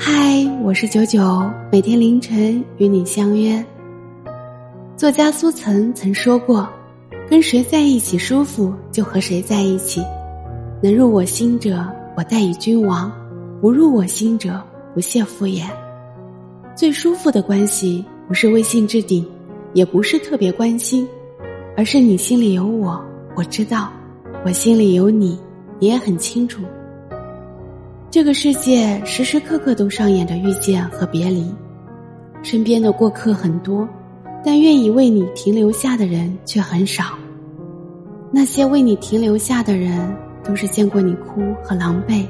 嗨，我是九九，每天凌晨与你相约。作家苏岑曾说过：“跟谁在一起舒服，就和谁在一起。能入我心者，我待以君王；不入我心者，不屑敷衍。”最舒服的关系，不是微信置顶，也不是特别关心，而是你心里有我，我知道；我心里有你，你也很清楚。这个世界时时刻刻都上演着遇见和别离，身边的过客很多，但愿意为你停留下的人却很少。那些为你停留下的人，都是见过你哭和狼狈，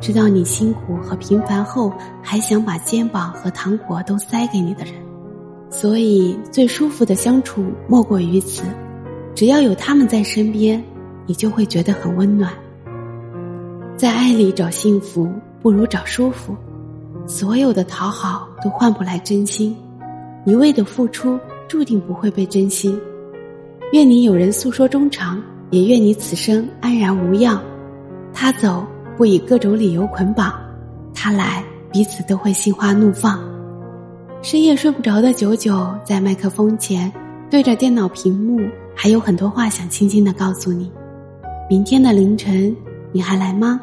知道你辛苦和平凡后，还想把肩膀和糖果都塞给你的人。所以，最舒服的相处莫过于此，只要有他们在身边，你就会觉得很温暖。在爱里找幸福，不如找舒服。所有的讨好都换不来真心，一味的付出注定不会被珍惜。愿你有人诉说衷肠，也愿你此生安然无恙。他走不以各种理由捆绑，他来彼此都会心花怒放。深夜睡不着的九九，在麦克风前对着电脑屏幕，还有很多话想轻轻的告诉你。明天的凌晨，你还来吗？